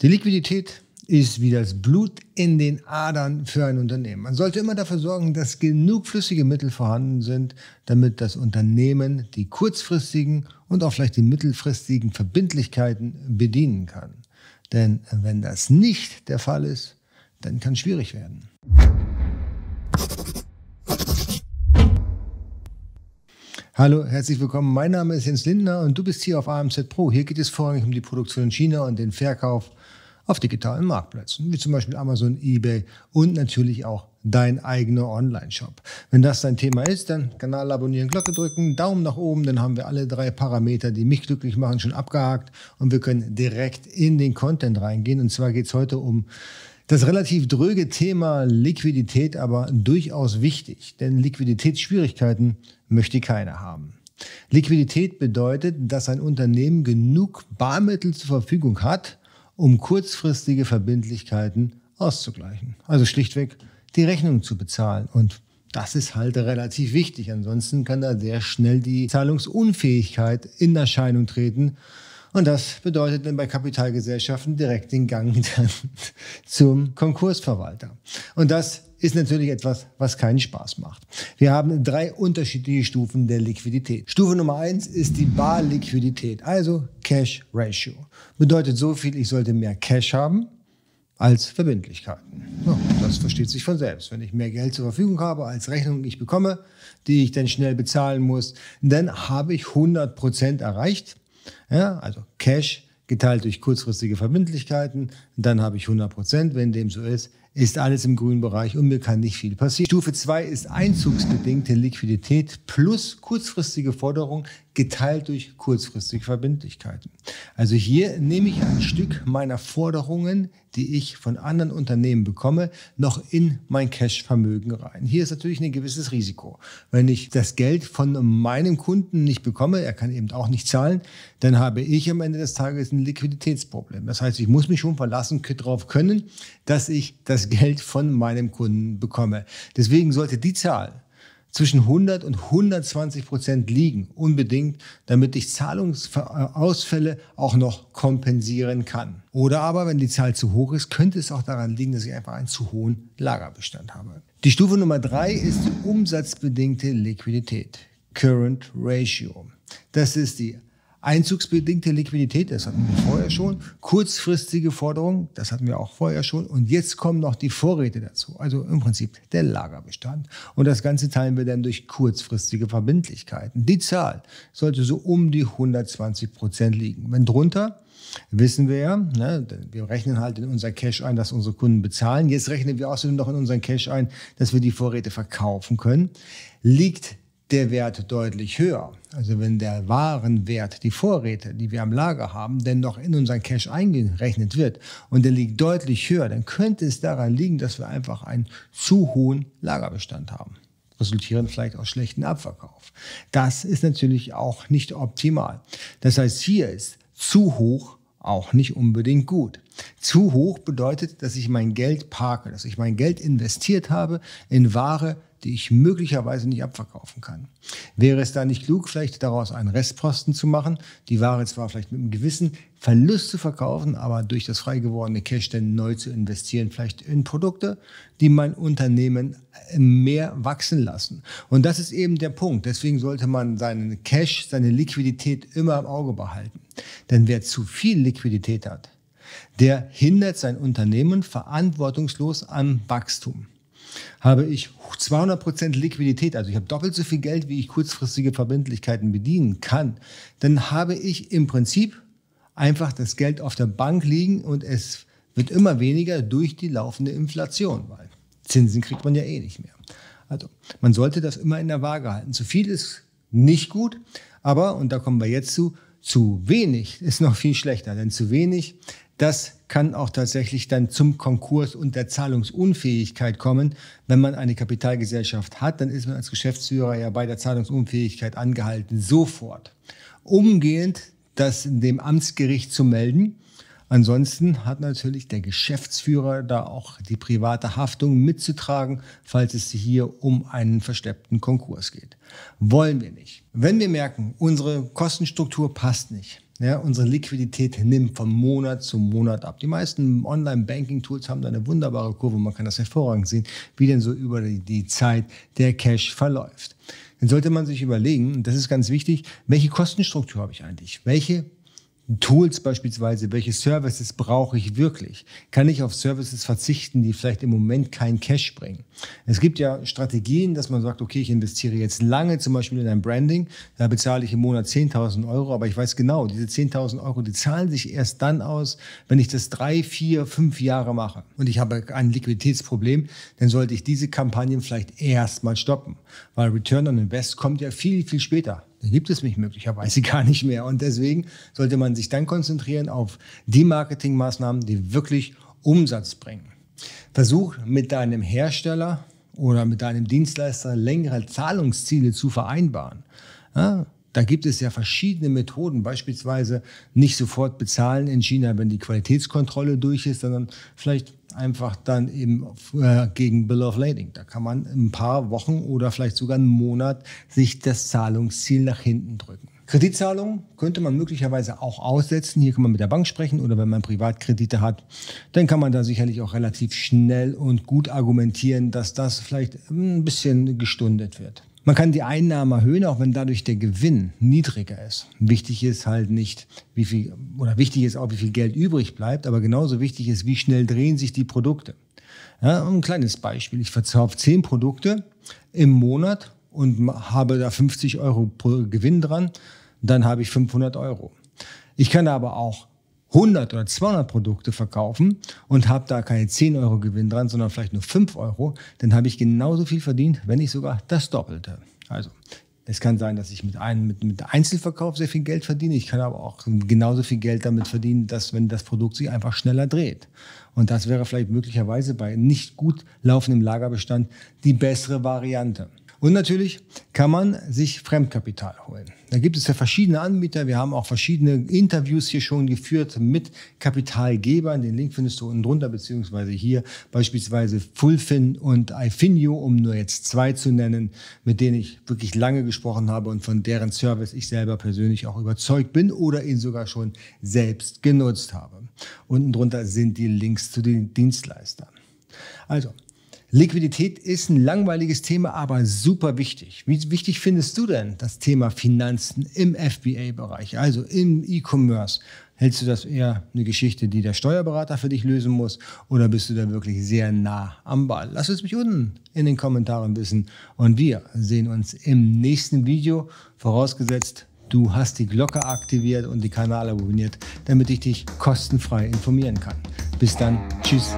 Die Liquidität ist wie das Blut in den Adern für ein Unternehmen. Man sollte immer dafür sorgen, dass genug flüssige Mittel vorhanden sind, damit das Unternehmen die kurzfristigen und auch vielleicht die mittelfristigen Verbindlichkeiten bedienen kann. Denn wenn das nicht der Fall ist, dann kann es schwierig werden. Hallo, herzlich willkommen. Mein Name ist Jens Lindner und du bist hier auf AMZ Pro. Hier geht es vorrangig um die Produktion in China und den Verkauf auf digitalen Marktplätzen, wie zum Beispiel Amazon, eBay und natürlich auch dein eigener Online-Shop. Wenn das dein Thema ist, dann Kanal abonnieren, Glocke drücken, Daumen nach oben, dann haben wir alle drei Parameter, die mich glücklich machen, schon abgehakt und wir können direkt in den Content reingehen. Und zwar geht es heute um das relativ dröge Thema Liquidität, aber durchaus wichtig, denn Liquiditätsschwierigkeiten möchte keiner haben. Liquidität bedeutet, dass ein Unternehmen genug Barmittel zur Verfügung hat, um kurzfristige Verbindlichkeiten auszugleichen. Also schlichtweg die Rechnung zu bezahlen. Und das ist halt relativ wichtig. Ansonsten kann da sehr schnell die Zahlungsunfähigkeit in Erscheinung treten. Und das bedeutet dann bei Kapitalgesellschaften direkt den Gang zum Konkursverwalter. Und das ist natürlich etwas, was keinen Spaß macht. Wir haben drei unterschiedliche Stufen der Liquidität. Stufe Nummer eins ist die Barliquidität, also Cash Ratio. Bedeutet so viel, ich sollte mehr Cash haben als Verbindlichkeiten. Ja, das versteht sich von selbst. Wenn ich mehr Geld zur Verfügung habe als Rechnung ich bekomme, die ich dann schnell bezahlen muss, dann habe ich 100 Prozent erreicht. Ja, also Cash geteilt durch kurzfristige Verbindlichkeiten, dann habe ich 100 Prozent. Wenn dem so ist, ist alles im grünen Bereich und mir kann nicht viel passieren. Stufe 2 ist einzugsbedingte Liquidität plus kurzfristige Forderung geteilt durch kurzfristige Verbindlichkeiten. Also hier nehme ich ein Stück meiner Forderungen, die ich von anderen Unternehmen bekomme, noch in mein Cash-Vermögen rein. Hier ist natürlich ein gewisses Risiko. Wenn ich das Geld von meinem Kunden nicht bekomme, er kann eben auch nicht zahlen, dann habe ich am Ende des Tages ein Liquiditätsproblem. Das heißt, ich muss mich schon verlassen darauf können, dass ich das Geld von meinem Kunden bekomme. Deswegen sollte die Zahl zwischen 100 und 120 Prozent liegen, unbedingt, damit ich Zahlungsausfälle auch noch kompensieren kann. Oder aber, wenn die Zahl zu hoch ist, könnte es auch daran liegen, dass ich einfach einen zu hohen Lagerbestand habe. Die Stufe Nummer drei ist die umsatzbedingte Liquidität, Current Ratio. Das ist die Einzugsbedingte Liquidität, das hatten wir vorher schon. Kurzfristige Forderungen, das hatten wir auch vorher schon. Und jetzt kommen noch die Vorräte dazu. Also im Prinzip der Lagerbestand. Und das Ganze teilen wir dann durch kurzfristige Verbindlichkeiten. Die Zahl sollte so um die 120 Prozent liegen. Wenn drunter, wissen wir ja, ne, wir rechnen halt in unser Cash ein, dass unsere Kunden bezahlen. Jetzt rechnen wir außerdem noch in unseren Cash ein, dass wir die Vorräte verkaufen können. Liegt der Wert deutlich höher. Also wenn der Warenwert, die Vorräte, die wir am Lager haben, denn noch in unseren Cash eingerechnet wird und der liegt deutlich höher, dann könnte es daran liegen, dass wir einfach einen zu hohen Lagerbestand haben. Resultieren vielleicht aus schlechten Abverkauf. Das ist natürlich auch nicht optimal. Das heißt, hier ist zu hoch auch nicht unbedingt gut. Zu hoch bedeutet, dass ich mein Geld parke, dass ich mein Geld investiert habe in Ware, die ich möglicherweise nicht abverkaufen kann. Wäre es da nicht klug, vielleicht daraus einen Restposten zu machen, die Ware zwar vielleicht mit einem gewissen Verlust zu verkaufen, aber durch das frei gewordene Cash dann neu zu investieren, vielleicht in Produkte, die mein Unternehmen mehr wachsen lassen. Und das ist eben der Punkt. Deswegen sollte man seinen Cash, seine Liquidität immer im Auge behalten. Denn wer zu viel Liquidität hat, der hindert sein Unternehmen verantwortungslos am Wachstum habe ich 200% Liquidität, also ich habe doppelt so viel Geld, wie ich kurzfristige Verbindlichkeiten bedienen kann, dann habe ich im Prinzip einfach das Geld auf der Bank liegen und es wird immer weniger durch die laufende Inflation, weil Zinsen kriegt man ja eh nicht mehr. Also man sollte das immer in der Waage halten. Zu viel ist nicht gut, aber, und da kommen wir jetzt zu, zu wenig ist noch viel schlechter, denn zu wenig das kann auch tatsächlich dann zum Konkurs und der Zahlungsunfähigkeit kommen. Wenn man eine Kapitalgesellschaft hat, dann ist man als Geschäftsführer ja bei der Zahlungsunfähigkeit angehalten, sofort umgehend das dem Amtsgericht zu melden Ansonsten hat natürlich der Geschäftsführer da auch die private Haftung mitzutragen, falls es hier um einen versteppten Konkurs geht. Wollen wir nicht. Wenn wir merken, unsere Kostenstruktur passt nicht, Ja, unsere Liquidität nimmt von Monat zu Monat ab. Die meisten Online-Banking-Tools haben da eine wunderbare Kurve. Man kann das hervorragend sehen, wie denn so über die, Zeit der Cash verläuft. Dann sollte man sich überlegen, und das ist ganz wichtig, welche Kostenstruktur habe ich eigentlich? Welche Tools beispielsweise, welche Services brauche ich wirklich? Kann ich auf Services verzichten, die vielleicht im Moment keinen Cash bringen? Es gibt ja Strategien, dass man sagt, okay, ich investiere jetzt lange zum Beispiel in ein Branding, da bezahle ich im Monat 10.000 Euro, aber ich weiß genau, diese 10.000 Euro, die zahlen sich erst dann aus, wenn ich das drei, vier, fünf Jahre mache und ich habe ein Liquiditätsproblem, dann sollte ich diese Kampagnen vielleicht erstmal stoppen, weil Return on Invest kommt ja viel, viel später dann gibt es mich möglicherweise gar nicht mehr. Und deswegen sollte man sich dann konzentrieren auf die Marketingmaßnahmen, die wirklich Umsatz bringen. Versuch mit deinem Hersteller oder mit deinem Dienstleister längere Zahlungsziele zu vereinbaren. Ja, da gibt es ja verschiedene Methoden, beispielsweise nicht sofort bezahlen in China, wenn die Qualitätskontrolle durch ist, sondern vielleicht einfach dann eben äh, gegen Bill of Lading. Da kann man ein paar Wochen oder vielleicht sogar einen Monat sich das Zahlungsziel nach hinten drücken. Kreditzahlungen könnte man möglicherweise auch aussetzen. Hier kann man mit der Bank sprechen oder wenn man Privatkredite hat, dann kann man da sicherlich auch relativ schnell und gut argumentieren, dass das vielleicht ein bisschen gestundet wird. Man kann die Einnahmen erhöhen, auch wenn dadurch der Gewinn niedriger ist. Wichtig ist halt nicht, wie viel, oder wichtig ist auch, wie viel Geld übrig bleibt, aber genauso wichtig ist, wie schnell drehen sich die Produkte. Ja, ein kleines Beispiel. Ich verkaufe zehn Produkte im Monat und habe da 50 Euro pro Gewinn dran, dann habe ich 500 Euro. Ich kann aber auch 100 oder 200 Produkte verkaufen und habe da keine 10 Euro Gewinn dran, sondern vielleicht nur 5 Euro, dann habe ich genauso viel verdient, wenn nicht sogar das Doppelte. Also es kann sein, dass ich mit einem mit, mit Einzelverkauf sehr viel Geld verdiene. Ich kann aber auch genauso viel Geld damit verdienen, dass wenn das Produkt sich einfach schneller dreht. Und das wäre vielleicht möglicherweise bei nicht gut laufendem Lagerbestand die bessere Variante. Und natürlich kann man sich Fremdkapital holen. Da gibt es ja verschiedene Anbieter. Wir haben auch verschiedene Interviews hier schon geführt mit Kapitalgebern. Den Link findest du unten drunter, beziehungsweise hier beispielsweise Fullfin und iFinio, um nur jetzt zwei zu nennen, mit denen ich wirklich lange gesprochen habe und von deren Service ich selber persönlich auch überzeugt bin oder ihn sogar schon selbst genutzt habe. Unten drunter sind die Links zu den Dienstleistern. Also, Liquidität ist ein langweiliges Thema, aber super wichtig. Wie wichtig findest du denn das Thema Finanzen im FBA-Bereich, also im E-Commerce? Hältst du das eher eine Geschichte, die der Steuerberater für dich lösen muss, oder bist du da wirklich sehr nah am Ball? Lass es mich unten in den Kommentaren wissen und wir sehen uns im nächsten Video, vorausgesetzt, du hast die Glocke aktiviert und die Kanäle abonniert, damit ich dich kostenfrei informieren kann. Bis dann, tschüss.